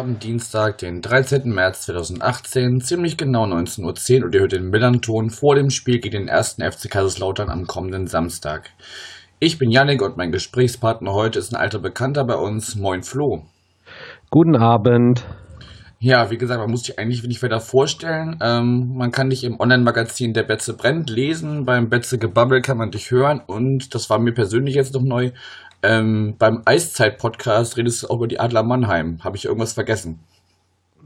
haben Dienstag, den 13. März 2018, ziemlich genau 19.10 Uhr und ihr hört den Millanton vor dem Spiel gegen den ersten FC Kaiserslautern am kommenden Samstag. Ich bin Yannick und mein Gesprächspartner heute ist ein alter Bekannter bei uns. Moin Flo. Guten Abend. Ja, wie gesagt, man muss sich eigentlich nicht weiter vorstellen. Ähm, man kann dich im Online-Magazin Der Betze brennt lesen. Beim Betze Gebubble kann man dich hören. Und das war mir persönlich jetzt noch neu. Ähm, beim Eiszeit-Podcast redest du auch über die Adler Mannheim. Habe ich irgendwas vergessen?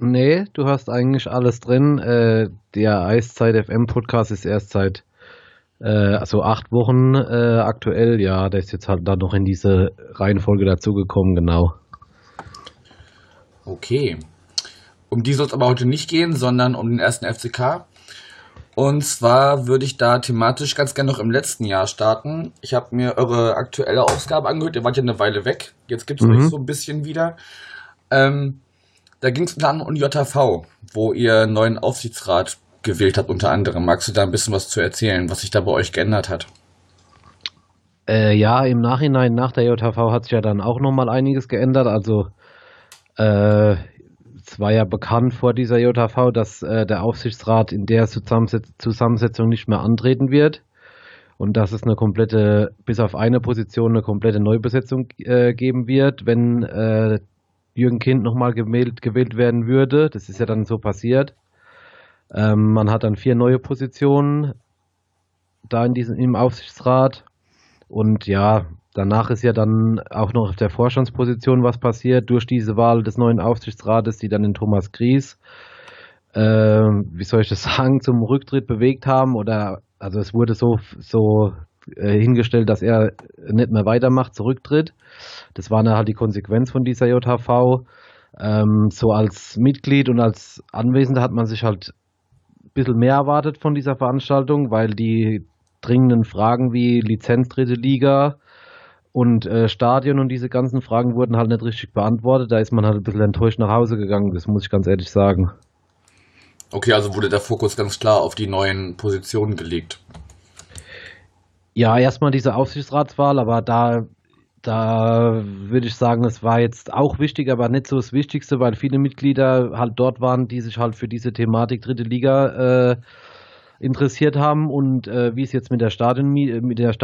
Nee, du hast eigentlich alles drin. Äh, der Eiszeit FM Podcast ist erst seit äh, also acht Wochen äh, aktuell. Ja, der ist jetzt halt da noch in diese Reihenfolge dazugekommen, genau. Okay. Um die soll es aber heute nicht gehen, sondern um den ersten FCK. Und zwar würde ich da thematisch ganz gerne noch im letzten Jahr starten. Ich habe mir eure aktuelle Ausgabe angehört. Ihr wart ja eine Weile weg. Jetzt gibt es mhm. euch so ein bisschen wieder. Ähm, da ging es unter anderem um JV, wo ihr einen neuen Aufsichtsrat gewählt habt, unter anderem. Magst du da ein bisschen was zu erzählen, was sich da bei euch geändert hat? Äh, ja, im Nachhinein, nach der JV hat sich ja dann auch nochmal einiges geändert. Also äh, es war ja bekannt vor dieser JV, dass äh, der Aufsichtsrat in der Zusammensetzung nicht mehr antreten wird und dass es eine komplette, bis auf eine Position, eine komplette Neubesetzung äh, geben wird, wenn äh, Jürgen Kind nochmal gewählt, gewählt werden würde. Das ist ja dann so passiert. Ähm, man hat dann vier neue Positionen da in diesem, im Aufsichtsrat und ja, Danach ist ja dann auch noch auf der Vorstandsposition was passiert durch diese Wahl des neuen Aufsichtsrates, die dann den Thomas Gries, äh, wie soll ich das sagen, zum Rücktritt bewegt haben. Oder also es wurde so, so äh, hingestellt, dass er nicht mehr weitermacht, zurücktritt. Das war dann halt die Konsequenz von dieser JHV. Ähm, so als Mitglied und als Anwesender hat man sich halt ein bisschen mehr erwartet von dieser Veranstaltung, weil die dringenden Fragen wie Lizenz dritte Liga, und äh, Stadion und diese ganzen Fragen wurden halt nicht richtig beantwortet. Da ist man halt ein bisschen enttäuscht nach Hause gegangen, das muss ich ganz ehrlich sagen. Okay, also wurde der Fokus ganz klar auf die neuen Positionen gelegt. Ja, erstmal diese Aufsichtsratswahl, aber da, da würde ich sagen, es war jetzt auch wichtig, aber nicht so das Wichtigste, weil viele Mitglieder halt dort waren, die sich halt für diese Thematik dritte Liga äh, interessiert haben und äh, wie es jetzt mit der Stadionmiete, mit der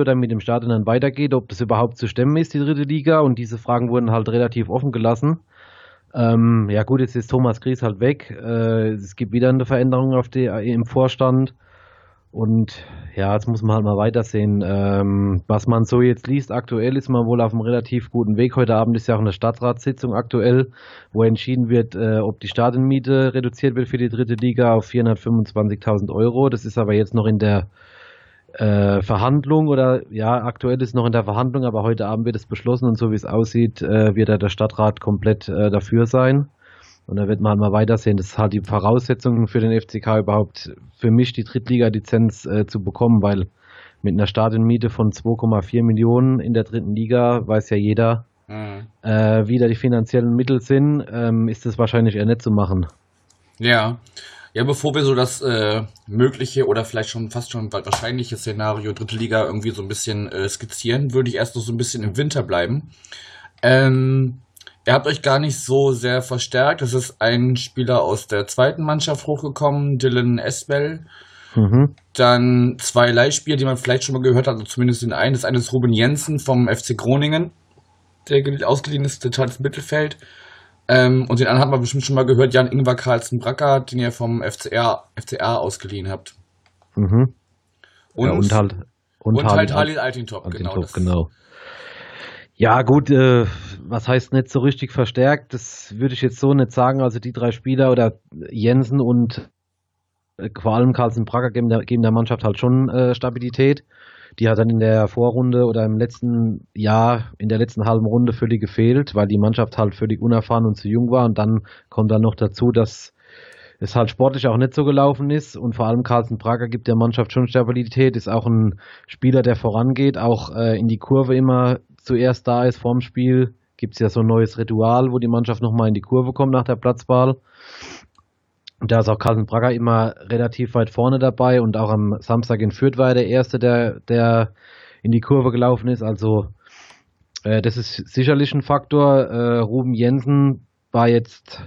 oder mit dem Stadion dann weitergeht, ob das überhaupt zu stemmen ist, die dritte Liga. Und diese Fragen wurden halt relativ offen gelassen. Ähm, ja gut, jetzt ist Thomas Gries halt weg. Äh, es gibt wieder eine Veränderung auf die, im Vorstand. Und ja, jetzt muss man halt mal weitersehen. Ähm, was man so jetzt liest, aktuell ist man wohl auf einem relativ guten Weg. Heute Abend ist ja auch eine Stadtratssitzung aktuell, wo entschieden wird, äh, ob die Stadionmiete reduziert wird für die dritte Liga auf 425.000 Euro. Das ist aber jetzt noch in der äh, Verhandlung oder ja, aktuell ist noch in der Verhandlung, aber heute Abend wird es beschlossen und so wie es aussieht, äh, wird da der Stadtrat komplett äh, dafür sein. Und da wird man halt mal weitersehen. Das ist halt die Voraussetzung für den FCK überhaupt für mich die Drittliga-Lizenz äh, zu bekommen, weil mit einer Stadionmiete von 2,4 Millionen in der dritten Liga weiß ja jeder, mhm. äh, wie da die finanziellen Mittel sind, ähm, ist das wahrscheinlich eher nicht zu machen. Ja. Ja, bevor wir so das äh, mögliche oder vielleicht schon fast schon wahrscheinliche Szenario Dritte Liga irgendwie so ein bisschen äh, skizzieren, würde ich erst noch so ein bisschen im Winter bleiben. Ähm, Ihr habt euch gar nicht so sehr verstärkt. Es ist ein Spieler aus der zweiten Mannschaft hochgekommen, Dylan Esbell. Mhm. Dann zwei Leihspieler, die man vielleicht schon mal gehört hat, also zumindest den einen. Das eine ist Ruben Jensen vom FC Groningen, der ausgeliehen ist, zentrales Mittelfeld. Ähm, und den anderen hat man bestimmt schon mal gehört, Jan Ingvar Carlsen Bracker, den ihr vom FCR, FCR ausgeliehen habt. Mhm. Und, ja, und halt, und, und halt Halil Altintop, genau. genau. Ja, gut, äh, was heißt nicht so richtig verstärkt? Das würde ich jetzt so nicht sagen. Also die drei Spieler oder Jensen und äh, vor allem Carlsen Prager geben der, geben der Mannschaft halt schon äh, Stabilität. Die hat dann in der Vorrunde oder im letzten Jahr, in der letzten halben Runde völlig gefehlt, weil die Mannschaft halt völlig unerfahren und zu jung war. Und dann kommt dann noch dazu, dass es halt sportlich auch nicht so gelaufen ist und vor allem Carlsen Prager gibt der Mannschaft schon Stabilität, ist auch ein Spieler, der vorangeht, auch äh, in die Kurve immer zuerst da ist vorm Spiel, gibt es ja so ein neues Ritual, wo die Mannschaft nochmal in die Kurve kommt nach der Platzwahl. Da ist auch Carsten Bragger immer relativ weit vorne dabei und auch am Samstag in Fürth war er der Erste, der, der in die Kurve gelaufen ist. Also äh, das ist sicherlich ein Faktor. Äh, Ruben Jensen war jetzt,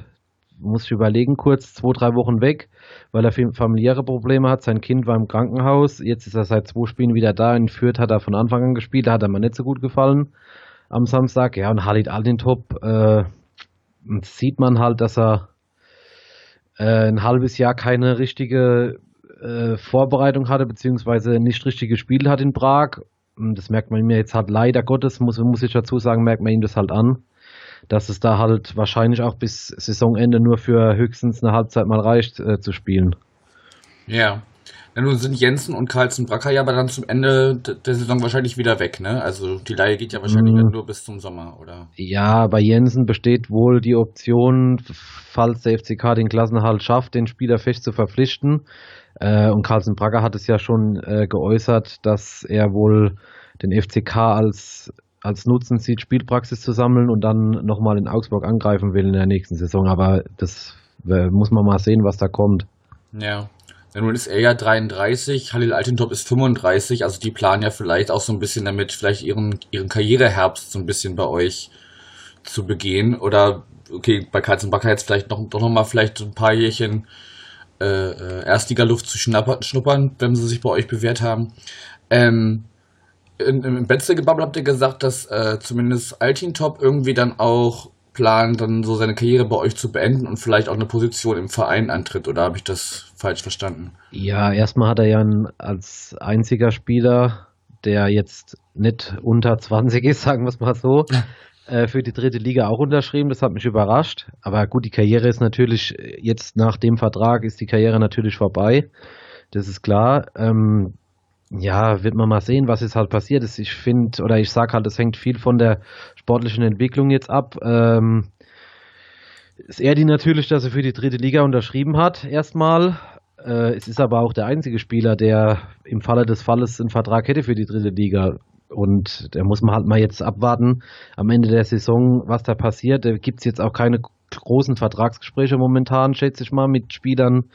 muss ich überlegen, kurz zwei, drei Wochen weg, weil er familiäre Probleme hat. Sein Kind war im Krankenhaus. Jetzt ist er seit zwei Spielen wieder da. In Fürth hat er von Anfang an gespielt. Da hat er mir nicht so gut gefallen am Samstag. Ja, und Halid Altintop äh, sieht man halt, dass er äh, ein halbes Jahr keine richtige äh, Vorbereitung hatte, beziehungsweise nicht richtig gespielt hat in Prag. Und das merkt man mir jetzt halt leider Gottes, muss, muss ich dazu sagen, merkt man ihm das halt an, dass es da halt wahrscheinlich auch bis Saisonende nur für höchstens eine Halbzeit mal reicht äh, zu spielen. Ja. Ja, nun sind Jensen und Carlsen Bracker ja aber dann zum Ende der Saison wahrscheinlich wieder weg, ne? Also die Leihe geht ja wahrscheinlich mm. nur bis zum Sommer, oder? Ja, bei Jensen besteht wohl die Option, falls der FCK den Klassenhalt schafft, den Spieler fest zu verpflichten. Äh, und Carlsen Bracker hat es ja schon äh, geäußert, dass er wohl den FCK als als Nutzen sieht, Spielpraxis zu sammeln und dann nochmal in Augsburg angreifen will in der nächsten Saison. Aber das äh, muss man mal sehen, was da kommt. Ja. Ja, nun ist er ja 33, Halil Altintop ist 35, also die planen ja vielleicht auch so ein bisschen damit, vielleicht ihren, ihren Karriereherbst so ein bisschen bei euch zu begehen. Oder, okay, bei Katzenbacker jetzt vielleicht noch, doch nochmal vielleicht ein paar Jährchen äh, äh, Erstliga-Luft zu schnuppern, wenn sie sich bei euch bewährt haben. Ähm, Im Betze-Gebabbel habt ihr gesagt, dass äh, zumindest Altintop irgendwie dann auch plant, dann so seine Karriere bei euch zu beenden und vielleicht auch eine Position im Verein antritt? Oder habe ich das falsch verstanden? Ja, erstmal hat er ja als einziger Spieler, der jetzt nicht unter 20 ist, sagen wir es mal so, äh, für die dritte Liga auch unterschrieben. Das hat mich überrascht. Aber gut, die Karriere ist natürlich jetzt nach dem Vertrag ist die Karriere natürlich vorbei. Das ist klar. Ähm, ja, wird man mal sehen, was jetzt halt passiert ist. Ich finde, oder ich sage halt, es hängt viel von der sportlichen Entwicklung jetzt ab. Ähm, ist er die natürlich, dass er für die dritte Liga unterschrieben hat, erstmal. Äh, es ist aber auch der einzige Spieler, der im Falle des Falles einen Vertrag hätte für die dritte Liga. Und da muss man halt mal jetzt abwarten am Ende der Saison, was da passiert. Da gibt es jetzt auch keine großen Vertragsgespräche momentan, schätze ich mal, mit Spielern,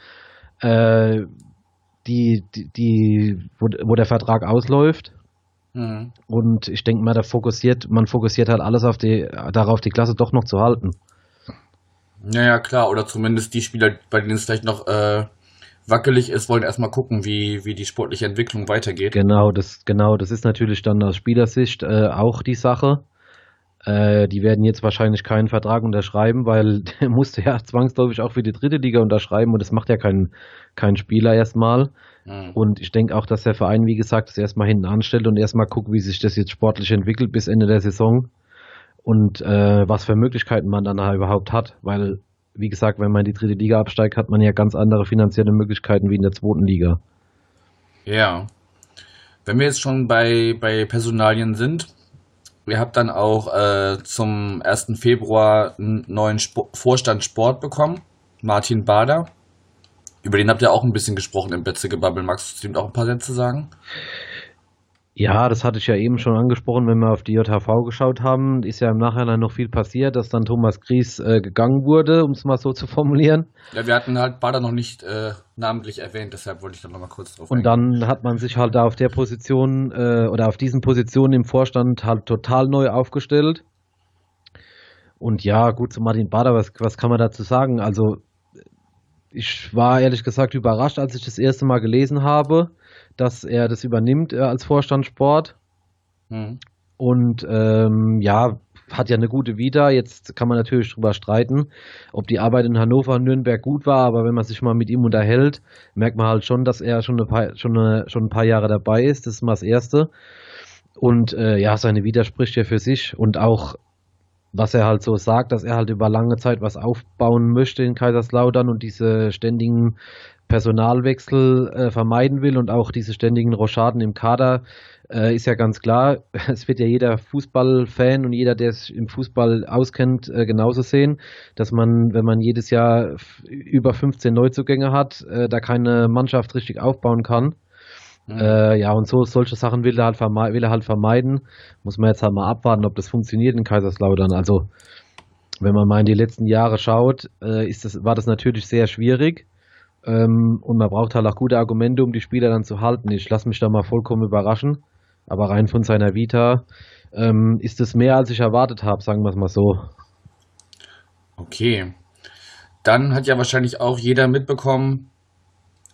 äh, die, die, die wo, wo der Vertrag ausläuft. Mhm. Und ich denke mal, da fokussiert, man fokussiert halt alles auf die, darauf, die Klasse doch noch zu halten. Naja, klar, oder zumindest die Spieler, bei denen es vielleicht noch äh, wackelig ist, wollen erstmal gucken, wie, wie die sportliche Entwicklung weitergeht. Genau, das, genau, das ist natürlich dann aus Spielersicht äh, auch die Sache. Äh, die werden jetzt wahrscheinlich keinen Vertrag unterschreiben, weil der musste ja zwangsläufig auch für die dritte Liga unterschreiben und das macht ja kein, kein Spieler erstmal. Mhm. Und ich denke auch, dass der Verein, wie gesagt, das erstmal hinten anstellt und erstmal guckt, wie sich das jetzt sportlich entwickelt bis Ende der Saison und äh, was für Möglichkeiten man dann überhaupt hat, weil, wie gesagt, wenn man in die dritte Liga absteigt, hat man ja ganz andere finanzielle Möglichkeiten wie in der zweiten Liga. Ja. Wenn wir jetzt schon bei, bei Personalien sind, ihr habt dann auch äh, zum 1. Februar einen neuen Sp Vorstand Sport bekommen, Martin Bader. Über den habt ihr auch ein bisschen gesprochen im Betze-Gebabbel. Magst du zu auch ein paar Sätze sagen? Ja, das hatte ich ja eben schon angesprochen, wenn wir auf die JHV geschaut haben. Ist ja im Nachhinein noch viel passiert, dass dann Thomas Gries äh, gegangen wurde, um es mal so zu formulieren. Ja, wir hatten halt Bader noch nicht äh, namentlich erwähnt, deshalb wollte ich da nochmal kurz drauf Und eingehen. dann hat man sich halt da auf der Position äh, oder auf diesen Positionen im Vorstand halt total neu aufgestellt. Und ja, gut, zu Martin Bader, was, was kann man dazu sagen? Also ich war ehrlich gesagt überrascht, als ich das erste Mal gelesen habe, dass er das übernimmt äh, als Vorstand Sport. Mhm. Und ähm, ja, hat ja eine gute Vita. Jetzt kann man natürlich drüber streiten, ob die Arbeit in Hannover und Nürnberg gut war, aber wenn man sich mal mit ihm unterhält, merkt man halt schon, dass er schon, eine paar, schon, eine, schon ein paar Jahre dabei ist. Das ist mal das Erste. Und äh, ja, seine Vita spricht ja für sich und auch was er halt so sagt, dass er halt über lange Zeit was aufbauen möchte in Kaiserslautern und diese ständigen Personalwechsel äh, vermeiden will und auch diese ständigen Rochaden im Kader, äh, ist ja ganz klar. Es wird ja jeder Fußballfan und jeder, der sich im Fußball auskennt, äh, genauso sehen, dass man, wenn man jedes Jahr über 15 Neuzugänge hat, äh, da keine Mannschaft richtig aufbauen kann. Mhm. Äh, ja, und so solche Sachen will er, halt will er halt vermeiden. Muss man jetzt halt mal abwarten, ob das funktioniert in Kaiserslautern. Also wenn man mal in die letzten Jahre schaut, äh, ist das, war das natürlich sehr schwierig. Ähm, und man braucht halt auch gute Argumente, um die Spieler dann zu halten. Ich lasse mich da mal vollkommen überraschen. Aber rein von seiner Vita ähm, ist es mehr, als ich erwartet habe, sagen wir es mal so. Okay. Dann hat ja wahrscheinlich auch jeder mitbekommen,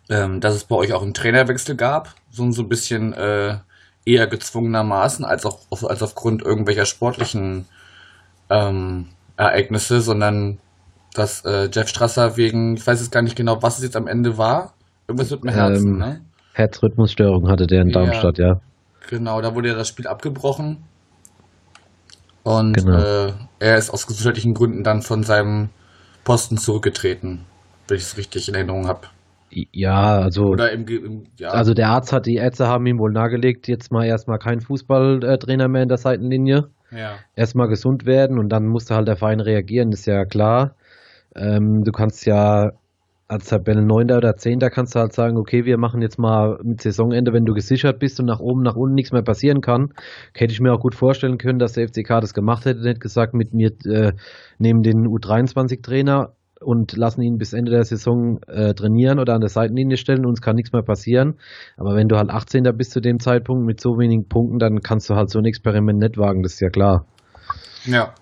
ähm, dass es bei euch auch einen Trainerwechsel gab. So, so ein bisschen äh, eher gezwungenermaßen, als, auch, als aufgrund irgendwelcher sportlichen ähm, Ereignisse, sondern dass äh, Jeff Strasser wegen, ich weiß jetzt gar nicht genau, was es jetzt am Ende war. Irgendwas mit dem Herzen, Ähm, ne? Herzrhythmusstörung hatte der in Ja. Darmstadt, ja. Genau, da wurde ja das Spiel abgebrochen. Und Genau. äh, er ist aus gesundheitlichen Gründen dann von seinem Posten zurückgetreten, wenn ich es richtig in Erinnerung habe. Ja, also, im, im ja. also der Arzt hat, die Ärzte haben ihm wohl nahegelegt, jetzt mal erstmal kein Fußballtrainer mehr in der Seitenlinie. ja. erstmal gesund werden und dann musste halt der Verein reagieren, ist ja klar. Ähm, du kannst ja als Tabellenneunter oder Zehnter kannst du halt sagen, okay, wir machen jetzt mal mit Saisonende, wenn du gesichert bist und nach oben, nach unten nichts mehr passieren kann, hätte ich mir auch gut vorstellen können, dass der FCK das gemacht hätte, nicht gesagt, mit mir äh, nehmen den U23-Trainer und lassen ihn bis Ende der Saison äh, trainieren oder an der Seitenlinie stellen, uns kann nichts mehr passieren. Aber wenn du halt 18. bist zu dem Zeitpunkt mit so wenigen Punkten, dann kannst du halt so ein Experiment nicht wagen, das ist ja klar. Ja.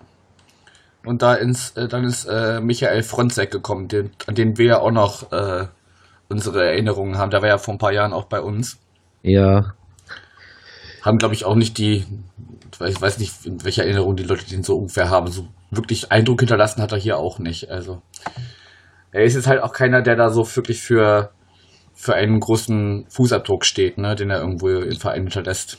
Und da ins, äh, dann ist äh, Michael Fronzek gekommen, den, an den wir ja auch noch äh, unsere Erinnerungen haben. Der war ja vor ein paar Jahren auch bei uns. Ja, Haben, glaube ich, auch nicht die, ich weiß nicht, in welcher Erinnerung die Leute den so ungefähr haben. So wirklich Eindruck hinterlassen hat er hier auch nicht. Also er ist jetzt halt auch keiner, der da so wirklich für, für einen großen Fußabdruck steht, ne, den er irgendwo im Verein hinterlässt.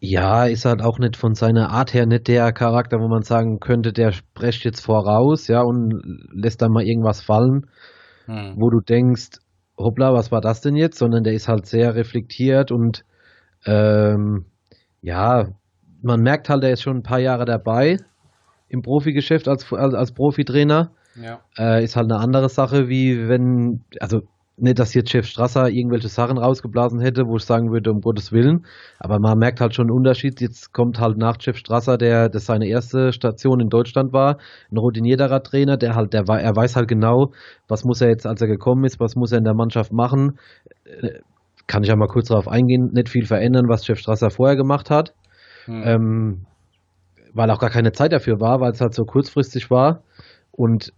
Ja, ist halt auch nicht von seiner Art her nicht der Charakter, wo man sagen könnte, der spricht jetzt voraus, ja, und lässt dann mal irgendwas fallen, Hm. wo du denkst, hoppla, was war das denn jetzt? Sondern der ist halt sehr reflektiert und ähm, ja, man merkt halt, er ist schon ein paar Jahre dabei im Profigeschäft als, als, als Profitrainer. Ja. Äh, ist halt eine andere Sache, wie wenn, also nicht, dass jetzt Chef Strasser irgendwelche Sachen rausgeblasen hätte, wo ich sagen würde, um Gottes Willen, aber man merkt halt schon einen Unterschied. Jetzt kommt halt nach Chef Strasser, der das seine erste Station in Deutschland war, ein routinierterer Trainer, der halt, der er weiß halt genau, was muss er jetzt, als er gekommen ist, was muss er in der Mannschaft machen. Äh, Kann ich ja mal kurz darauf eingehen, nicht viel verändern, was Chef Strasser vorher gemacht hat Hm. ähm, weil auch gar keine Zeit dafür war, weil es halt so kurzfristig war. Und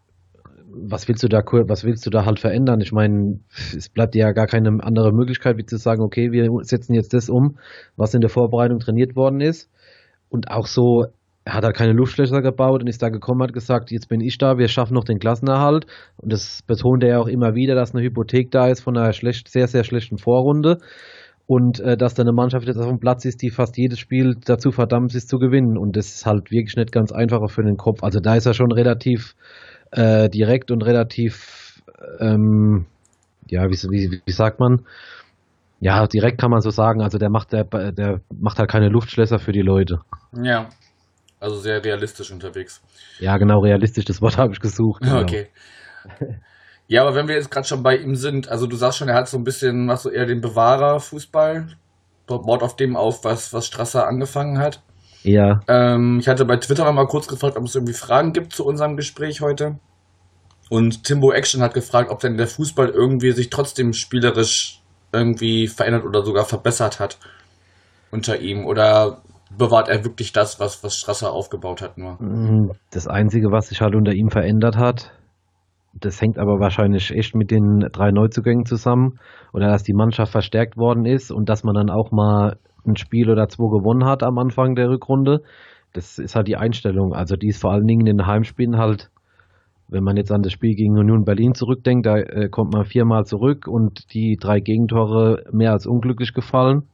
was willst du da was willst du da halt verändern? Ich meine, es bleibt dir ja gar keine andere Möglichkeit, wie zu sagen, okay, wir setzen jetzt das um, was in der Vorbereitung trainiert worden ist. Und auch so, er hat halt keine Luftschlösser gebaut und ist da gekommen, hat gesagt, jetzt bin ich da, wir schaffen noch den Klassenerhalt. Und das betont er ja auch immer wieder, dass eine Hypothek da ist von einer schlecht, sehr, sehr schlechten Vorrunde und äh, dass da eine Mannschaft jetzt auf dem Platz ist, die fast jedes Spiel dazu verdammt ist zu gewinnen. Und das ist halt wirklich nicht ganz einfacher für den Kopf. Also da ist er schon relativ äh, direkt und relativ, ähm, ja, wie, wie, wie sagt man? Ja, direkt kann man so sagen. Also der macht der, der macht halt keine Luftschlösser für die Leute. Ja. Also sehr realistisch unterwegs. Ja, genau, realistisch, das Wort habe ich gesucht. Genau. Okay. Ja, aber wenn wir jetzt gerade schon bei ihm sind, also du sagst schon, er hat so ein bisschen, machst so eher den Bewahrer-Fußball, baut auf dem auf, was, was Strasser angefangen hat. Ja, Ähm, ich hatte bei Twitter noch mal kurz gefragt, ob es irgendwie Fragen gibt zu unserem Gespräch heute. Und Timbo Action hat gefragt, ob denn der Fußball irgendwie sich trotzdem spielerisch irgendwie verändert oder sogar verbessert hat unter ihm. Oder bewahrt er wirklich das, was, was Strasser aufgebaut hat nur? Mm, Das Einzige, was sich halt unter ihm verändert hat, das hängt aber wahrscheinlich echt mit den drei Neuzugängen zusammen oder dass die Mannschaft verstärkt worden ist und dass man dann auch mal ein Spiel oder zwei gewonnen hat am Anfang der Rückrunde. Das ist halt die Einstellung. Also die ist vor allen Dingen in den Heimspielen halt, wenn man jetzt an das Spiel gegen Union Berlin zurückdenkt, da äh, kommt man viermal zurück und die drei Gegentore mehr als unglücklich gefallen.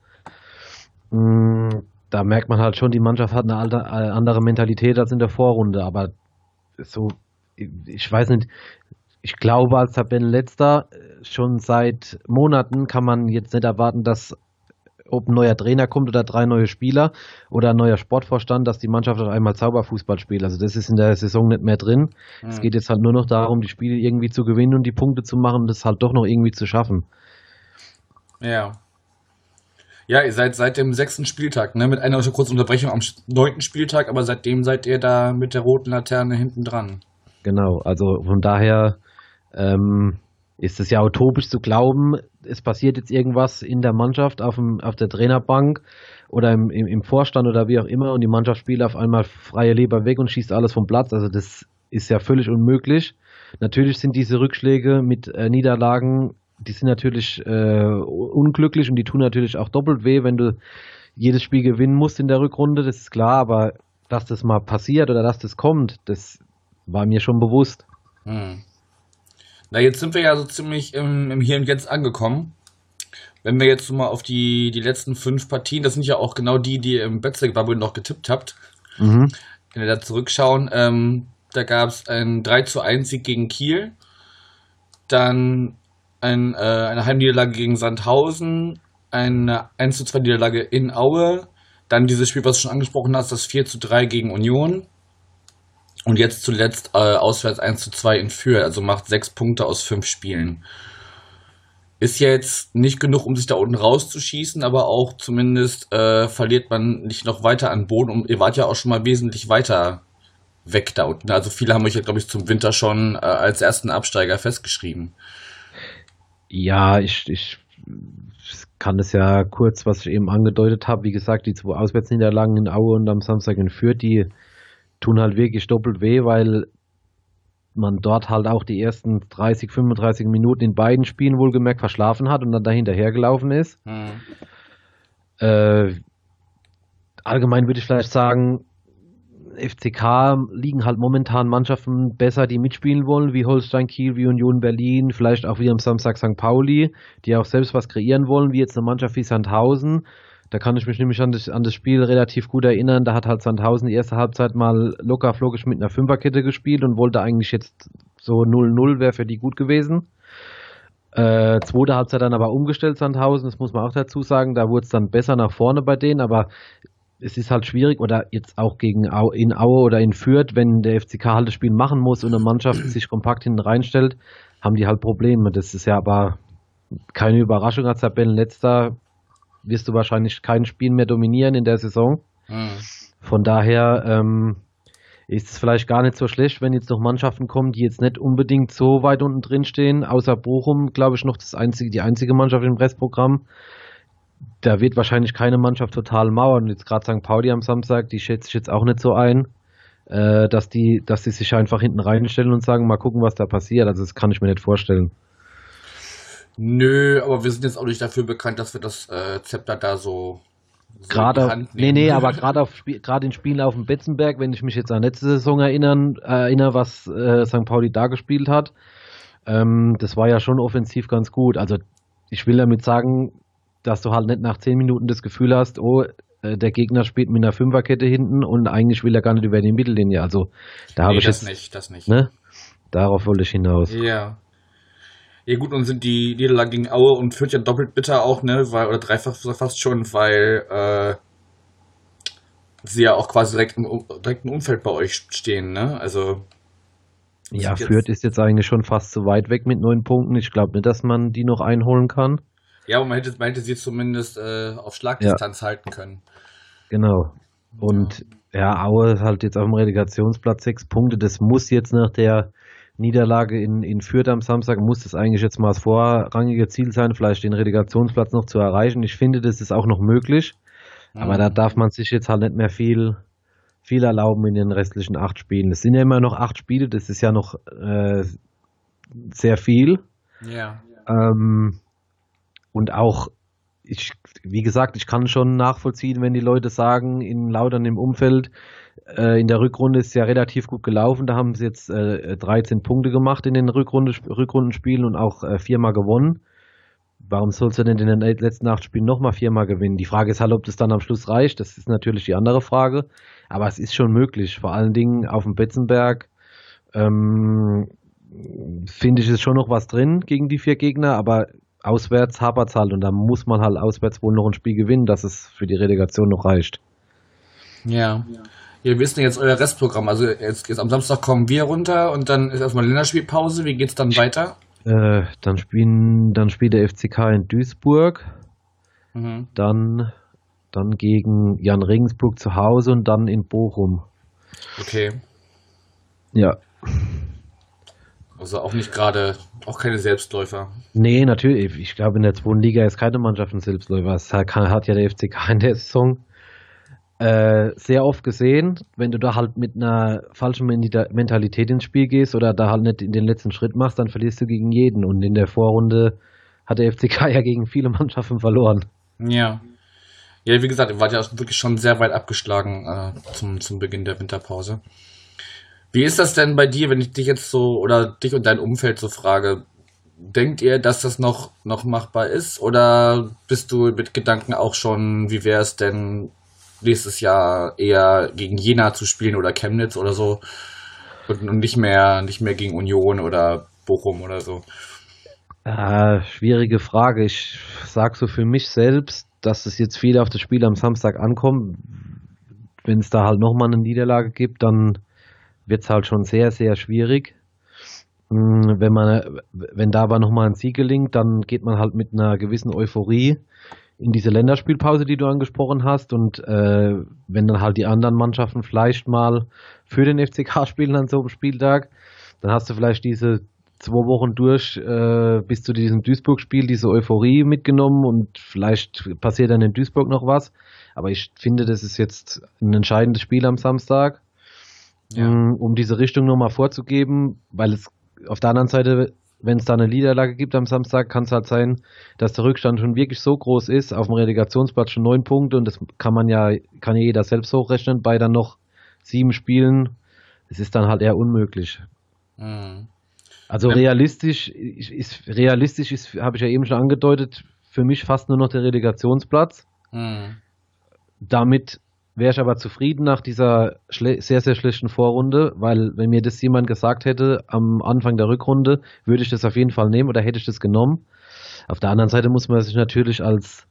Mm, Da merkt man halt schon, die Mannschaft hat eine alte, äh, andere Mentalität als in der Vorrunde, aber so, ich- weiß nicht, ich glaube, als Tabellenletzter äh, schon seit Monaten kann man jetzt nicht erwarten, dass ob ein neuer Trainer kommt oder drei neue Spieler oder ein neuer Sportvorstand, dass die Mannschaft auf einmal Zauberfußball spielt. Also das ist in der Saison nicht mehr drin. Es Hm. geht jetzt halt nur noch darum, die Spiele irgendwie zu gewinnen und die Punkte zu machen und das halt doch noch irgendwie zu schaffen. Ja. Ja, ihr seid seit dem sechsten Spieltag, ne? Mit einer kurzen Unterbrechung am neunten Spieltag, aber seitdem seid ihr da mit der roten Laterne hinten dran. Genau, also von daher ähm, ist es ja utopisch zu glauben, es passiert jetzt irgendwas in der Mannschaft, auf, dem, auf der Trainerbank oder im, im, im Vorstand oder wie auch immer und die Mannschaft spielt auf einmal freie Leber weg und schießt alles vom Platz. Also das ist ja völlig unmöglich. Natürlich sind diese Rückschläge mit äh, Niederlagen die sind natürlich äh, unglücklich und die tun natürlich auch doppelt weh, wenn du jedes Spiel gewinnen musst in der Rückrunde, das ist klar, aber dass das mal passiert oder dass das kommt, das war mir schon bewusst. Hm. Na, jetzt sind wir ja so ziemlich im, im Hier und Jetzt angekommen. Wenn wir jetzt mal auf die, die letzten fünf Partien, das sind ja auch genau die, die ihr im Betzeck-Bubble noch getippt habt, mhm. wenn wir da zurückschauen, ähm, da gab es ein 3 zu 1 Sieg gegen Kiel, dann ein, äh, eine Heimniederlage gegen Sandhausen, eine 1 zu 2 Niederlage in Aue, dann dieses Spiel, was du schon angesprochen hast, das 4 zu 3 gegen Union und jetzt zuletzt äh, auswärts 1 zu 2 in Fürth, also macht sechs Punkte aus fünf Spielen. Ist jetzt nicht genug, um sich da unten rauszuschießen, aber auch zumindest äh, verliert man nicht noch weiter an Boden und ihr wart ja auch schon mal wesentlich weiter weg da unten. Also viele haben euch ja, glaube ich, zum Winter schon äh, als ersten Absteiger festgeschrieben. Ja, ich, ich kann das ja kurz, was ich eben angedeutet habe. Wie gesagt, die zwei Auswärtsniederlagen in Aue und am Samstag in Fürth, die tun halt wirklich doppelt weh, weil man dort halt auch die ersten 30, 35 Minuten in beiden Spielen wohlgemerkt verschlafen hat und dann dahinterher gelaufen ist. Hm. Äh, allgemein würde ich vielleicht sagen, FCK liegen halt momentan Mannschaften besser, die mitspielen wollen, wie Holstein Kiel, wie Union Berlin, vielleicht auch wie am Samstag St. Pauli, die auch selbst was kreieren wollen, wie jetzt eine Mannschaft wie Sandhausen. Da kann ich mich nämlich an das, an das Spiel relativ gut erinnern. Da hat halt Sandhausen die erste Halbzeit mal locker flockig mit einer Fünferkette gespielt und wollte eigentlich jetzt so 0-0 wäre für die gut gewesen. Äh, zweite Halbzeit dann aber umgestellt Sandhausen, das muss man auch dazu sagen. Da wurde es dann besser nach vorne bei denen, aber es ist halt schwierig oder jetzt auch gegen Au, in Aue oder in Fürth, wenn der FCK halt das Spiel machen muss und eine Mannschaft sich kompakt hinten reinstellt, haben die halt Probleme. Das ist ja aber keine Überraschung als Tabellenletzter wirst du wahrscheinlich kein Spiel mehr dominieren in der Saison. Mhm. Von daher ähm, ist es vielleicht gar nicht so schlecht, wenn jetzt noch Mannschaften kommen, die jetzt nicht unbedingt so weit unten drin stehen. Außer Bochum, glaube ich, noch das einzige, die einzige Mannschaft im Restprogramm da wird wahrscheinlich keine Mannschaft total mauern. Jetzt gerade St. Pauli am Samstag, die schätze ich jetzt auch nicht so ein, äh, dass die, dass die sich einfach hinten reinstellen und sagen, mal gucken, was da passiert. Also das kann ich mir nicht vorstellen. Nö, aber wir sind jetzt auch nicht dafür bekannt, dass wir das äh, Zepter da so, so gerade nee nee aber gerade auf gerade in Spielen auf dem Betzenberg wenn ich mich jetzt an letzte Saison erinnern erinnere was äh, St Pauli da gespielt hat ähm, das war ja schon offensiv ganz gut also ich will damit sagen dass du halt nicht nach zehn Minuten das Gefühl hast, oh, äh, der Gegner spielt mit einer Fünferkette hinten und eigentlich will er gar nicht über die Mittellinie. Also da habe ich das jetzt, nicht, das nicht. Ne? Darauf wollte ich hinaus. Ja. Ja gut, und sind die Niederlagen gegen Aue und führt ja doppelt bitter auch, ne, weil, oder dreifach fast schon, weil äh, sie ja auch quasi direkt im, direkt im Umfeld bei euch stehen, ne? Also ja, Fürth ist jetzt eigentlich schon fast zu weit weg mit neun Punkten. Ich glaube nicht, dass man die noch einholen kann. Ja, aber man hätte, man hätte sie zumindest äh, auf Schlagdistanz ja. halten können. Genau. Und ja. ja, Aue ist halt jetzt auf dem Relegationsplatz sechs Punkte. Das muss jetzt nach der Niederlage in, in Fürth am Samstag, muss das eigentlich jetzt mal das vorrangige Ziel sein, vielleicht den Relegationsplatz noch zu erreichen. Ich finde, das ist auch noch möglich. Mhm. Aber da darf man sich jetzt halt nicht mehr viel, viel erlauben in den restlichen acht Spielen. Es sind ja immer noch acht Spiele, das ist ja noch äh, sehr viel. Ja. Ähm, und auch, ich, wie gesagt, ich kann schon nachvollziehen, wenn die Leute sagen, in Lautern im Umfeld, äh, in der Rückrunde ist es ja relativ gut gelaufen. Da haben sie jetzt äh, 13 Punkte gemacht in den Rückrunde, Rückrundenspielen und auch äh, viermal gewonnen. Warum sollst du denn in den letzten acht Spielen nochmal viermal gewinnen? Die Frage ist halt, ob das dann am Schluss reicht. Das ist natürlich die andere Frage. Aber es ist schon möglich. Vor allen Dingen auf dem Betzenberg ähm, finde ich es schon noch was drin gegen die vier Gegner. Aber auswärts hapert es halt und da muss man halt auswärts wohl noch ein Spiel gewinnen, dass es für die Relegation noch reicht. Ja. Ja. Wir wissen jetzt euer Restprogramm. Also jetzt, jetzt am Samstag kommen wir runter und dann ist erstmal Länderspielpause. Wie geht's dann weiter? Äh, dann spielen, dann spielt der FCK in Duisburg. mhm. dann, dann gegen Jan Regensburg zu Hause und dann in Bochum. Okay. Ja. Also auch nicht gerade, auch keine Selbstläufer. Nee, natürlich. Ich glaube, in der zweiten Liga ist keine Mannschaft ein Selbstläufer. Das hat ja der FCK in der Saison äh, sehr oft gesehen, wenn du da halt mit einer falschen Mentalität ins Spiel gehst oder da halt nicht in den letzten Schritt machst, dann verlierst du gegen jeden. Und in der Vorrunde hat der FCK ja gegen viele Mannschaften verloren. Ja. Ja, wie gesagt, ihr wart ja wirklich schon sehr weit abgeschlagen äh, zum, zum Beginn der Winterpause. Wie ist das denn bei dir, wenn ich dich jetzt so oder dich und dein Umfeld so frage? Denkt ihr, dass das noch, noch machbar ist? Oder bist du mit Gedanken auch schon, wie wäre es denn nächstes Jahr eher gegen Jena zu spielen oder Chemnitz oder so? Und, und nicht mehr, nicht mehr gegen Union oder Bochum oder so? Äh, schwierige Frage. Ich sage so für mich selbst, dass es jetzt viel auf das Spiel am Samstag ankommt. Wenn es da halt nochmal eine Niederlage gibt, dann wird es halt schon sehr, sehr schwierig. Mm, wenn man, wenn da aber nochmal ein Sieg gelingt, dann geht man halt mit einer gewissen Euphorie in diese Länderspielpause, die du angesprochen hast. Und äh, wenn dann halt die anderen Mannschaften vielleicht mal für den FCK spielen an so einem Spieltag, dann hast du vielleicht diese zwei Wochen durch äh, bis zu diesem Duisburg-Spiel diese Euphorie mitgenommen und vielleicht passiert dann in Duisburg noch was. Aber ich finde, das ist jetzt ein entscheidendes Spiel am Samstag ja. Ähm, um diese Richtung nochmal vorzugeben, weil es auf der anderen Seite, wenn es da eine Niederlage gibt am Samstag, kann es halt sein, dass der Rückstand schon wirklich so groß ist, auf dem Relegationsplatz schon neun Punkte und das kann man ja, kann ja jeder selbst hochrechnen, bei dann noch sieben Spielen, es ist dann halt eher unmöglich. Mhm. Also realistisch ist, realistisch ist, habe ich ja eben schon angedeutet, für mich fast nur noch der Relegationsplatz. Mhm. Damit wäre ich aber zufrieden nach dieser sehr, sehr schlechten Vorrunde, weil wenn mir das jemand gesagt hätte am Anfang der Rückrunde, würde ich das auf jeden Fall nehmen oder hätte ich das genommen. Auf der anderen Seite muss man sich natürlich als,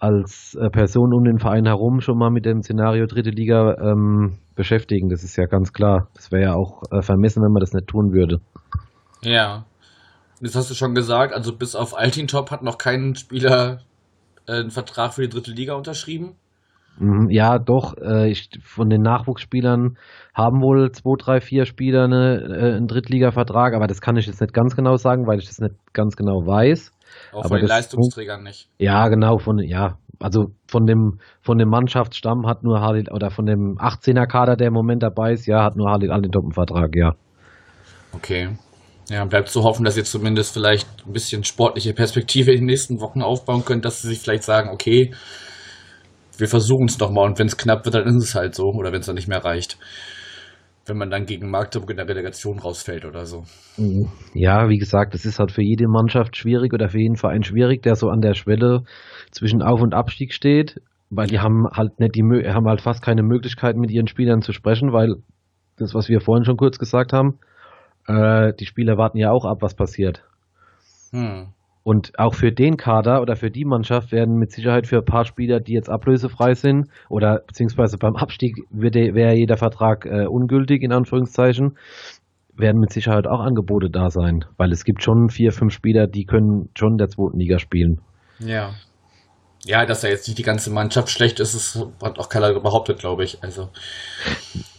als äh, Person um den Verein herum schon mal mit dem Szenario dritte Liga ähm, beschäftigen. Das ist ja ganz klar. Das wäre ja auch äh, vermessen, wenn man das nicht tun würde. Ja. Das hast du schon gesagt, also bis auf Altintop hat noch kein Spieler äh, einen Vertrag für die dritte Liga unterschrieben. Mhm, ja, doch. Äh, ich, von den Nachwuchsspielern haben wohl zwei, drei, vier Spieler eine, äh, einen Drittliga-Vertrag, aber das kann ich jetzt nicht ganz genau sagen, weil ich das nicht ganz genau weiß. Auch aber von den Leistungsträgern nicht. Ja, genau, von ja, also von dem von dem Mannschaftsstamm hat nur Halil oder von dem 18er Kader, der im Moment dabei ist, ja, hat nur Halil Altintop einen Vertrag, ja. Okay. Ja, bleibt zu hoffen, dass ihr zumindest vielleicht ein bisschen sportliche Perspektive in den nächsten Wochen aufbauen könnt, dass sie sich vielleicht sagen, okay, wir versuchen es nochmal und wenn es knapp wird, dann ist es halt so. Oder wenn es dann nicht mehr reicht. Wenn man dann gegen Magdeburg in der Relegation rausfällt oder so. Mhm. Ja, wie gesagt, es ist halt für jede Mannschaft schwierig oder für jeden Verein schwierig, der so an der Schwelle zwischen Auf- und Abstieg steht, weil die haben halt nicht die haben halt fast keine Möglichkeit mit ihren Spielern zu sprechen, weil das, was wir vorhin schon kurz gesagt haben, äh, die Spieler warten ja auch ab, was passiert. Hm. Und auch für den Kader oder für die Mannschaft werden mit Sicherheit für ein paar Spieler, die jetzt ablösefrei sind, oder beziehungsweise beim Abstieg wäre jeder Vertrag äh, ungültig, in Anführungszeichen, werden mit Sicherheit auch Angebote da sein. Weil es gibt schon vier, fünf Spieler, die können schon in der zweiten Liga spielen. Ja. Ja, dass da jetzt nicht die ganze Mannschaft schlecht ist, das hat auch keiner behauptet, glaube ich. Also.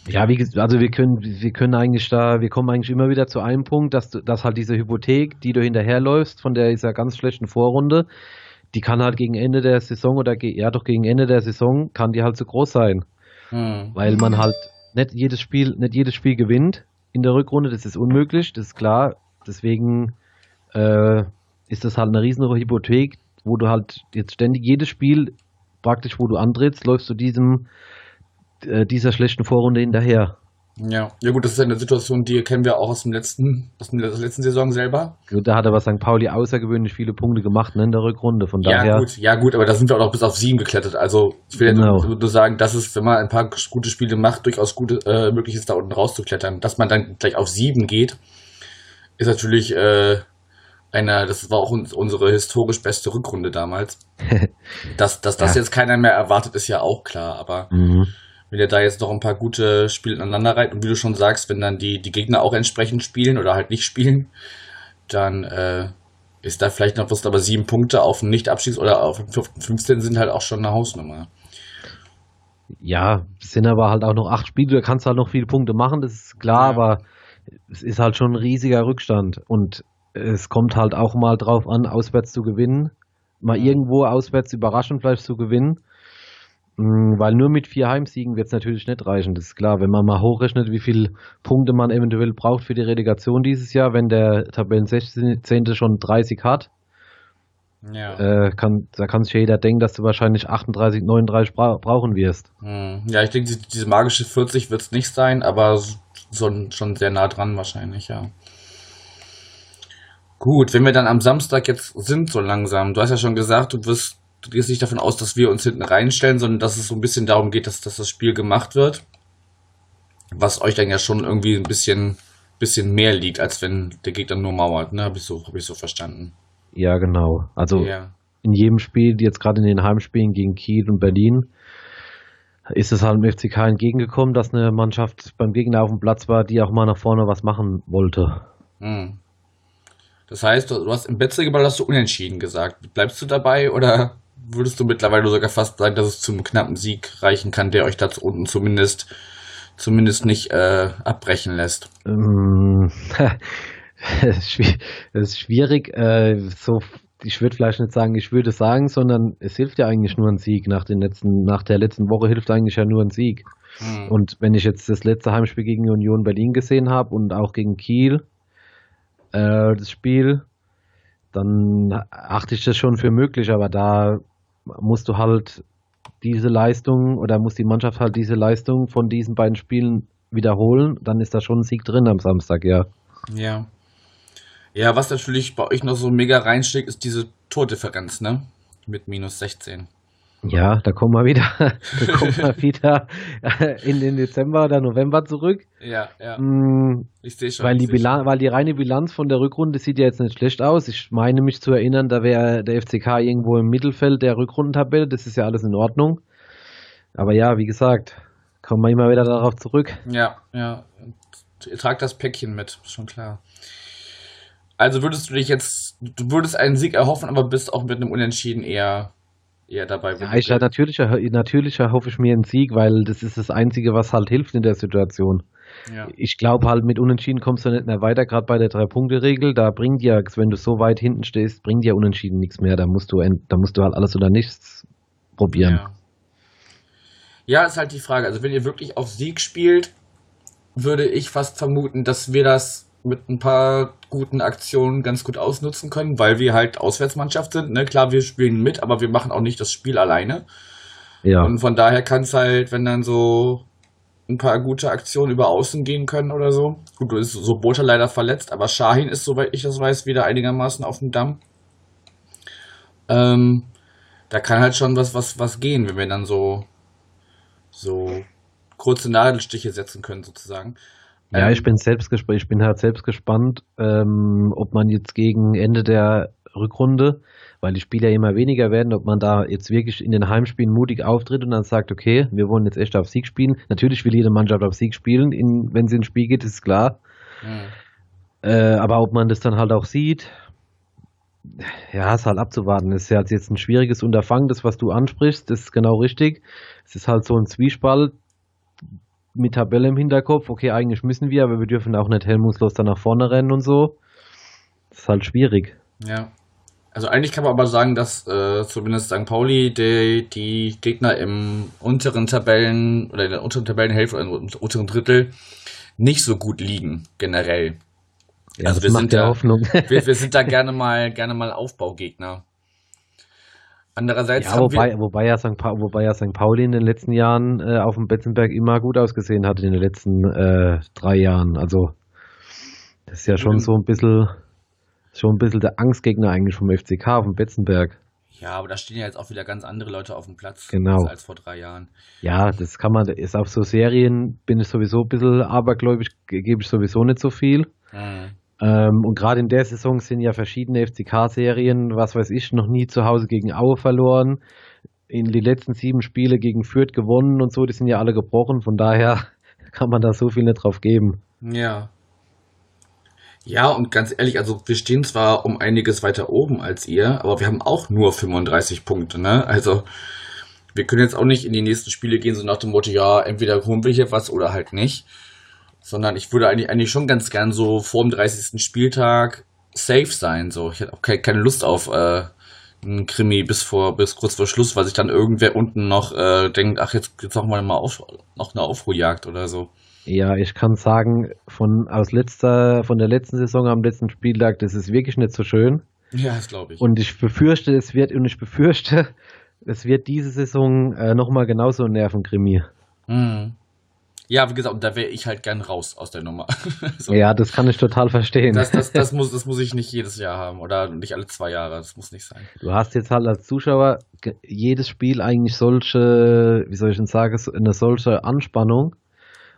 Ja, wie also wir können, wir können eigentlich da, wir kommen eigentlich immer wieder zu einem Punkt, dass, dass halt diese Hypothek, die du hinterherläufst von der dieser ganz schlechten Vorrunde, die kann halt gegen Ende der Saison oder ja doch gegen Ende der Saison kann die halt zu groß sein. Hm. Weil man halt nicht jedes Spiel, nicht jedes Spiel gewinnt in der Rückrunde, das ist unmöglich, das ist klar. Deswegen äh, ist das halt eine riesen Hypothek, wo du halt jetzt ständig jedes Spiel praktisch, wo du antrittst, läufst du diesem äh, dieser schlechten Vorrunde hinterher. Ja, ja gut, das ist eine Situation, die kennen wir auch aus dem letzten, aus der letzten Saison selber. Gut, da hat aber St. Pauli außergewöhnlich viele Punkte gemacht ne, in der Rückrunde. Von ja, daher. gut, ja gut, aber da sind wir auch noch bis auf sieben geklettert. Also ich will genau. ja nur, nur, sagen, dass es, wenn man ein paar gute Spiele macht, durchaus gute, äh, möglich ist, da unten rauszuklettern. Dass man dann gleich auf sieben geht, ist natürlich äh, einer, das war auch unsere historisch beste Rückrunde damals. dass, dass das ja. jetzt keiner mehr erwartet, ist ja auch klar, aber mhm. wenn ihr da jetzt noch ein paar gute Spiele aneinander reiht und wie du schon sagst, wenn dann die, die Gegner auch entsprechend spielen oder halt nicht spielen, dann äh, ist da vielleicht noch was, aber sieben Punkte auf dem Nicht-Abstiegs- oder auf dem 15. sind halt auch schon eine Hausnummer. Ja, es sind aber halt auch noch acht Spiele, da kannst du halt noch viele Punkte machen, das ist klar, Ja. aber es ist halt schon ein riesiger Rückstand und es kommt halt auch mal drauf an, auswärts zu gewinnen, mal irgendwo auswärts überraschend vielleicht zu gewinnen, Mm, weil nur mit vier Heimsiegen wird es natürlich nicht reichen, das ist klar. Wenn man mal hochrechnet, wie viele Punkte man eventuell braucht für die Relegation dieses Jahr, wenn der Tabellen 16. schon 30 hat, Ja. äh, kann, da kann sich jeder denken, dass du wahrscheinlich 38, 39 bra brauchen wirst. Hm. Ja, ich denke, die- diese magische 40 wird es nicht sein, aber so, schon sehr nah dran wahrscheinlich, ja. Gut, wenn wir dann am Samstag jetzt sind, so langsam, du hast ja schon gesagt, du wirst, du gehst nicht davon aus, dass wir uns hinten reinstellen, sondern dass es so ein bisschen darum geht, dass, dass das Spiel gemacht wird. Was euch dann ja schon irgendwie ein bisschen, bisschen mehr liegt, als wenn der Gegner nur mauert, ne? Habe ich so, habe ich so verstanden. Ja, genau. Also Ja. in jedem Spiel, jetzt gerade in den Heimspielen gegen Kiel und Berlin, ist es halt dem FCK entgegengekommen, dass eine Mannschaft beim Gegner auf dem Platz war, die auch mal nach vorne was machen wollte. Hm. Das heißt, du, hast im Basketball hast du unentschieden gesagt. Bleibst du dabei oder würdest du mittlerweile sogar fast sagen, dass es zum knappen Sieg reichen kann, der euch da unten zumindest zumindest nicht äh, abbrechen lässt? Ähm, das ist schwierig. Äh, so, ich würde vielleicht nicht sagen, ich würde sagen, sondern es hilft ja eigentlich nur ein Sieg. Nach, den letzten, nach der letzten Woche hilft eigentlich ja nur ein Sieg. Hm. Und wenn ich jetzt das letzte Heimspiel gegen Union Berlin gesehen habe und auch gegen Kiel, äh, das Spiel, dann achte ich das schon für möglich, aber da musst du halt diese Leistung oder muss die Mannschaft halt diese Leistung von diesen beiden Spielen wiederholen, dann ist da schon ein Sieg drin am Samstag, ja. Ja. Ja, was natürlich bei euch noch so mega reinsteckt, ist diese Tordifferenz, ne? Mit minus 16. Ja, da kommen wir wieder, da kommen wir wieder in den Dezember oder November zurück. Ja, ja. Mm, Ich sehe schon. Weil die, seh schon. Weil die reine Bilanz von der Rückrunde sieht ja jetzt nicht schlecht aus. Ich meine mich zu erinnern, da wäre der FCK irgendwo im Mittelfeld der Rückrundentabelle. Das ist ja alles in Ordnung. Aber ja, wie gesagt, kommen wir immer wieder darauf zurück. Ja, ja. Ihr tragt das Päckchen mit, schon klar. Also würdest du dich jetzt, du würdest einen Sieg erhoffen, aber bist auch mit einem Unentschieden eher, eher dabei. Ja, ich, ja, natürlich, erho- natürlich erhoffe ich mir einen Sieg, weil das ist das Einzige, was halt hilft in der Situation. ja. Ich glaube halt, mit Unentschieden kommst du nicht mehr weiter, gerade bei der Drei-Punkte-Regel. Da bringt ja, wenn du so weit hinten stehst, bringt ja Unentschieden nichts mehr. Da musst du, da musst du halt alles oder nichts probieren. Ja. ja, ist halt die Frage. Also wenn ihr wirklich auf Sieg spielt, würde ich fast vermuten, dass wir das mit ein paar guten Aktionen ganz gut ausnutzen können, weil wir halt Auswärtsmannschaft sind. Ne? Klar, wir spielen mit, aber wir machen auch nicht das Spiel alleine. Ja. Und von daher kann es halt, wenn dann so ein paar gute Aktionen über Außen gehen können oder so. Gut, du ist so Bota leider verletzt, aber Shahin ist, soweit ich das weiß, wieder einigermaßen auf dem Damm. Ähm, da kann halt schon was, was, was gehen, wenn wir dann so, so kurze Nadelstiche setzen können, sozusagen. Ja, ich bin selbst gespannt, ich bin halt selbst gespannt, ähm, ob man jetzt gegen Ende der Rückrunde, weil die Spieler immer weniger werden, ob man da jetzt wirklich in den Heimspielen mutig auftritt und dann sagt, okay, wir wollen jetzt echt auf Sieg spielen. Natürlich will jede Mannschaft auf Sieg spielen, in, wenn sie ins Spiel geht, ist klar. hm. Äh, aber ob man das dann halt auch sieht, ja, ist halt abzuwarten. Das ist ja jetzt ein schwieriges Unterfangen, das, was du ansprichst, das ist genau richtig. Es ist halt so ein Zwiespalt mit Tabelle im Hinterkopf. Okay, eigentlich müssen wir, aber wir dürfen auch nicht helmungslos da nach vorne rennen und so. Das ist halt schwierig. Ja. Also eigentlich kann man aber sagen, dass äh, zumindest St. Pauli die, die Gegner im unteren Tabellen oder in der unteren Tabellenhälfte oder im unteren Drittel nicht so gut liegen, generell. Ja, Also wir sind Hoffnung. Wir, wir sind da gerne mal, gerne mal Aufbaugegner. Andererseits Ja, wobei, wobei, ja St. Pa wobei ja St. Pauli in den letzten Jahren äh, auf dem Betzenberg immer gut ausgesehen hat in den letzten äh, drei Jahren. Also das ist ja schon Mhm. so ein bisschen schon ein bisschen der Angstgegner eigentlich vom FCK auf dem Betzenberg. ja, aber da stehen ja jetzt auch wieder ganz andere Leute auf dem Platz Genau. als vor drei Jahren. Ja, das kann man, ist auf so Serien bin ich sowieso ein bisschen abergläubig, ge- gebe ich sowieso nicht so viel. Hm. Ähm, und gerade in der Saison sind ja verschiedene FCK-Serien, was weiß ich, noch nie zu Hause gegen Aue verloren. In die letzten sieben Spiele gegen Fürth gewonnen und so, die sind ja alle gebrochen. Von daher kann man da so viel nicht drauf geben. Ja. Ja, und ganz ehrlich, also wir stehen zwar um einiges weiter oben als ihr, aber wir haben auch nur 35 Punkte, ne? Also wir können jetzt auch nicht in die nächsten Spiele gehen, so nach dem Motto, ja, entweder holen wir hier was oder halt nicht. Sondern ich würde eigentlich, eigentlich schon ganz gern so vor dem 30. Spieltag safe sein. So, ich hätte auch keine, Lust auf äh, einen Krimi bis vor, bis kurz vor Schluss, weil sich dann irgendwer unten noch äh, denkt, ach, jetzt, jetzt machen wir mal auf, noch eine Aufruhrjagd oder so. Ja, ich kann sagen, von aus letzter, von der letzten Saison am letzten Spieltag, das ist wirklich nicht so schön. Ja, das glaube ich. Und ich befürchte, es wird, und ich befürchte, es wird diese Saison äh, nochmal genauso ein Nervenkrimi. Mhm. Ja, wie gesagt, da wäre ich halt gern raus aus der Nummer. so. Ja, das kann ich total verstehen. Das, das, das, muss, das muss ich nicht jedes Jahr haben oder nicht alle zwei Jahre. Das muss nicht sein. Du hast jetzt halt als Zuschauer jedes Spiel eigentlich solche, wie soll ich denn sagen, eine solche Anspannung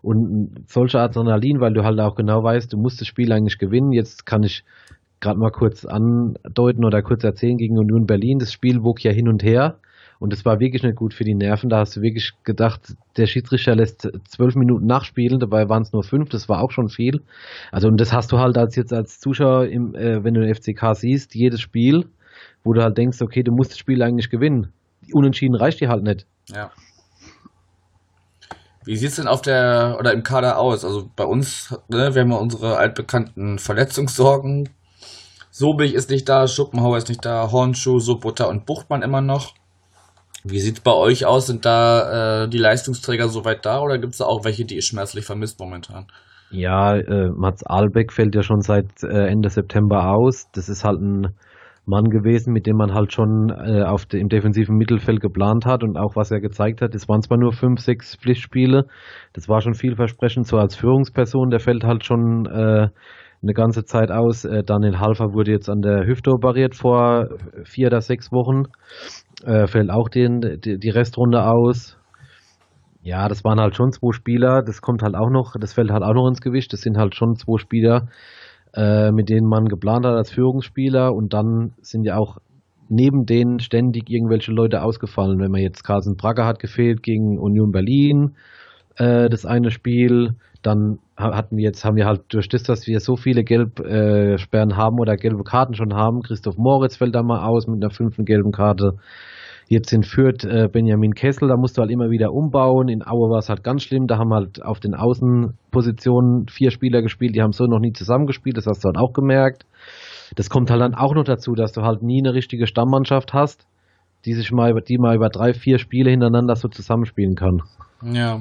und solche Adrenalin, weil du halt auch genau weißt, du musst das Spiel eigentlich gewinnen. Jetzt kann ich gerade mal kurz andeuten oder kurz erzählen gegen Union Berlin. Das Spiel wog ja hin und her. Und es war wirklich nicht gut für die Nerven. Da hast du wirklich gedacht, der Schiedsrichter lässt zwölf Minuten nachspielen, dabei waren es nur fünf, das war auch schon viel. Also und das hast du halt als jetzt als Zuschauer, im, äh, wenn du den FCK siehst, jedes Spiel, wo du halt denkst, okay, du musst das Spiel eigentlich gewinnen. Unentschieden reicht dir halt nicht. Ja. Wie sieht es denn auf der oder im Kader aus? Also bei uns, ne, wir haben ja unsere altbekannten Verletzungssorgen. Sobig ist nicht da, Schuppenhauer ist nicht da, Hornschuh, Sobutter und Buchtmann immer noch. Wie sieht es bei euch aus? Sind da äh, die Leistungsträger soweit da oder gibt es da auch welche, die ihr schmerzlich vermisst momentan? Ja, äh, Mats Albeck fällt ja schon seit äh, Ende September aus. Das ist halt ein Mann gewesen, mit dem man halt schon äh, auf de, im defensiven Mittelfeld geplant hat und auch was er gezeigt hat. Es waren zwar nur fünf, sechs Pflichtspiele, das war schon vielversprechend, so als Führungsperson, der fällt halt schon äh, eine ganze Zeit aus. Äh, Daniel Halfer wurde jetzt an der Hüfte operiert vor vier oder sechs Wochen äh, fällt auch den, die, die Restrunde aus. Ja, das waren halt schon zwei Spieler. Das kommt halt auch noch, das fällt halt auch noch ins Gewicht. Das sind halt schon zwei Spieler, äh, mit denen man geplant hat als Führungsspieler. Und dann sind ja auch neben denen ständig irgendwelche Leute ausgefallen. Wenn man jetzt Carsten Bragger hat gefehlt gegen Union Berlin, äh, das eine Spiel. Dann hatten wir jetzt, haben wir halt durch das, dass wir so viele Gelbsperren äh, haben oder gelbe Karten schon haben, Christoph Moritz fällt da mal aus mit einer fünften gelben Karte. Jetzt in Fürth äh, Benjamin Kessel, da musst du halt immer wieder umbauen. In Aue war es halt ganz schlimm. Da haben halt auf den Außenpositionen vier Spieler gespielt, die haben so noch nie zusammengespielt. Das hast du halt auch gemerkt. Das kommt halt dann auch noch dazu, dass du halt nie eine richtige Stammmannschaft hast, die sich mal, die mal über drei, vier Spiele hintereinander so zusammenspielen kann. Ja,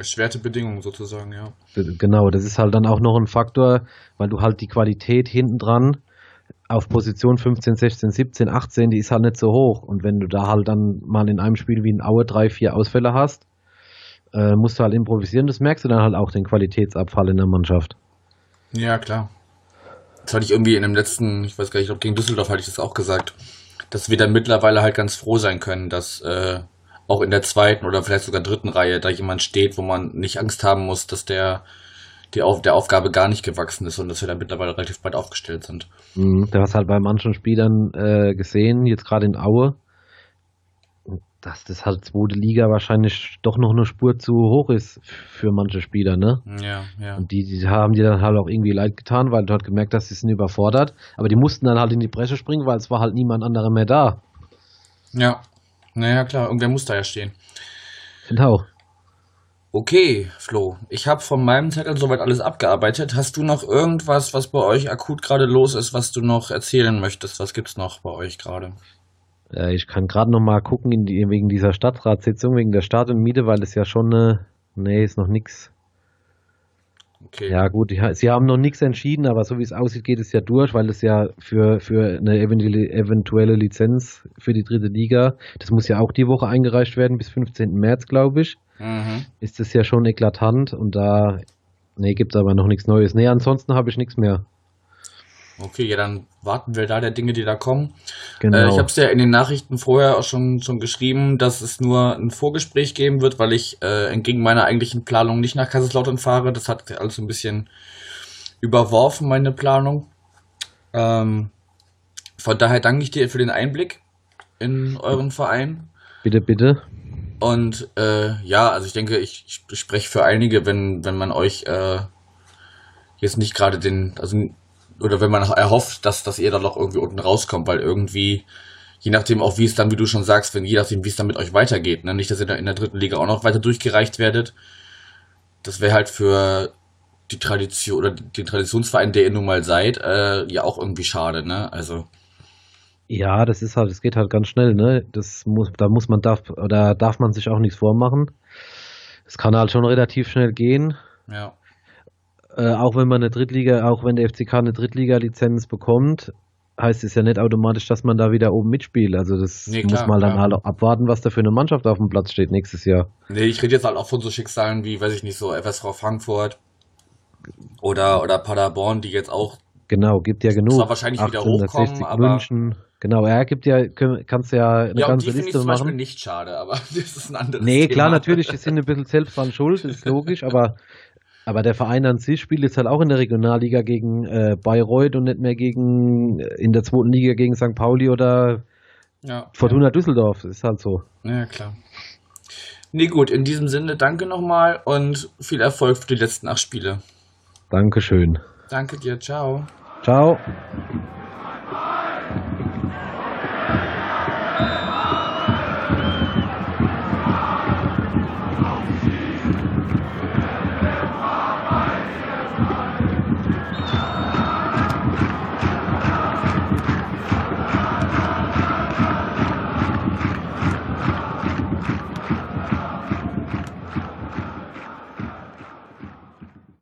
Erschwerte Bedingungen sozusagen, ja. Genau, das ist halt dann auch noch ein Faktor, weil du halt die Qualität hinten dran auf Position 15, 16, 17, 18, die ist halt nicht so hoch. Und wenn du da halt dann mal in einem Spiel wie in Aue drei, vier Ausfälle hast, äh, musst du halt improvisieren. Das merkst du dann halt auch den Qualitätsabfall in der Mannschaft. Ja, klar. Das hatte ich irgendwie in dem letzten, ich weiß gar nicht, ich glaube gegen Düsseldorf hatte ich das auch gesagt, dass wir dann mittlerweile halt ganz froh sein können, dass äh, auch in der zweiten oder vielleicht sogar dritten Reihe da jemand steht, wo man nicht Angst haben muss, dass der die auf der Aufgabe gar nicht gewachsen ist und dass wir da mittlerweile relativ breit aufgestellt sind. Mhm, du hast halt bei manchen Spielern äh, gesehen, jetzt gerade in Aue, dass das halt zweite Liga wahrscheinlich doch noch eine Spur zu hoch ist für manche Spieler, ne? Ja, ja. Und die, die haben dir dann halt auch irgendwie leid getan, weil du halt gemerkt hast, sie sind überfordert. Aber die mussten dann halt in die Bresche springen, weil es war halt niemand anderer mehr da. Ja, naja, klar, irgendwer muss da ja stehen. Genau. Okay, Flo, ich habe von meinem Zettel soweit alles abgearbeitet. Hast du noch irgendwas, was bei euch akut gerade los ist, was du noch erzählen möchtest? Was gibt's noch bei euch gerade? Äh, ich kann gerade noch mal gucken die, wegen dieser Stadtratssitzung, wegen der Start und Miete, weil es ja schon eine, nee, ist noch nichts Okay. Ja, gut, sie haben noch nichts entschieden, aber so wie es aussieht, geht es ja durch, weil es ja für, für eine eventuelle Lizenz für die dritte Liga, das muss ja auch die Woche eingereicht werden, bis 15. März, glaube ich. Mhm. Ist das ja schon eklatant und da, nee, gibt es aber noch nichts Neues. Nee, ansonsten habe ich nichts mehr. Okay, ja, dann warten wir da der Dinge, die da kommen. Genau. Äh, ich habe es ja in den Nachrichten vorher auch schon, schon geschrieben, dass es nur ein Vorgespräch geben wird, weil ich äh, entgegen meiner eigentlichen Planung nicht nach Kaiserslautern fahre. Das hat alles ein bisschen überworfen, meine Planung. Ähm, von daher danke ich dir für den Einblick in euren Verein. Bitte, bitte. Und äh, ja, also ich denke, ich, ich spreche für einige, wenn, wenn man euch äh, jetzt nicht gerade den, also oder wenn man erhofft, dass, dass ihr dann noch irgendwie unten rauskommt, weil irgendwie, je nachdem auch wie es dann, wie du schon sagst, wenn je nachdem, wie es dann mit euch weitergeht, ne? nicht, dass ihr in der dritten Liga auch noch weiter durchgereicht werdet. Das wäre halt für die Tradition oder den Traditionsverein, der ihr nun mal seid, äh, ja auch irgendwie schade, ne? Also. Ja, das ist halt, es geht halt ganz schnell, ne? Das muss, da muss man darf oder darf man sich auch nichts vormachen. Es kann halt schon relativ schnell gehen. Ja. Äh, auch wenn man eine Drittliga, auch wenn der FCK eine Drittliga-Lizenz bekommt, heißt es ja nicht automatisch, dass man da wieder oben mitspielt. Also das Nee, muss klar, man dann klar. halt auch abwarten, was da für eine Mannschaft auf dem Platz steht nächstes Jahr. Nee, ich rede jetzt halt auch von so Schicksalen wie, weiß ich nicht, so FSV Frankfurt oder, oder Paderborn, die jetzt auch, Genau, gibt ja genug. Zwar wahrscheinlich wieder 1860 hochkommen, aber- München. Genau, ja, gibt ja, kannst ja eine ja, ganze die finde ich Liste zum Beispiel machen. nicht schade, aber das ist ein anderes Nee, Thema. klar, natürlich, die sind ein bisschen selbst dran schuld, ist logisch, aber, aber der Verein an sich spielt jetzt halt auch in der Regionalliga gegen äh, Bayreuth und nicht mehr gegen äh, in der zweiten Liga gegen St. Pauli oder Ja, Fortuna Düsseldorf. Ist halt so. ja, ja, klar. Nee, gut, in diesem Sinne, danke nochmal und viel Erfolg für die letzten acht Spiele. Dankeschön. Danke dir, ciao. Ciao.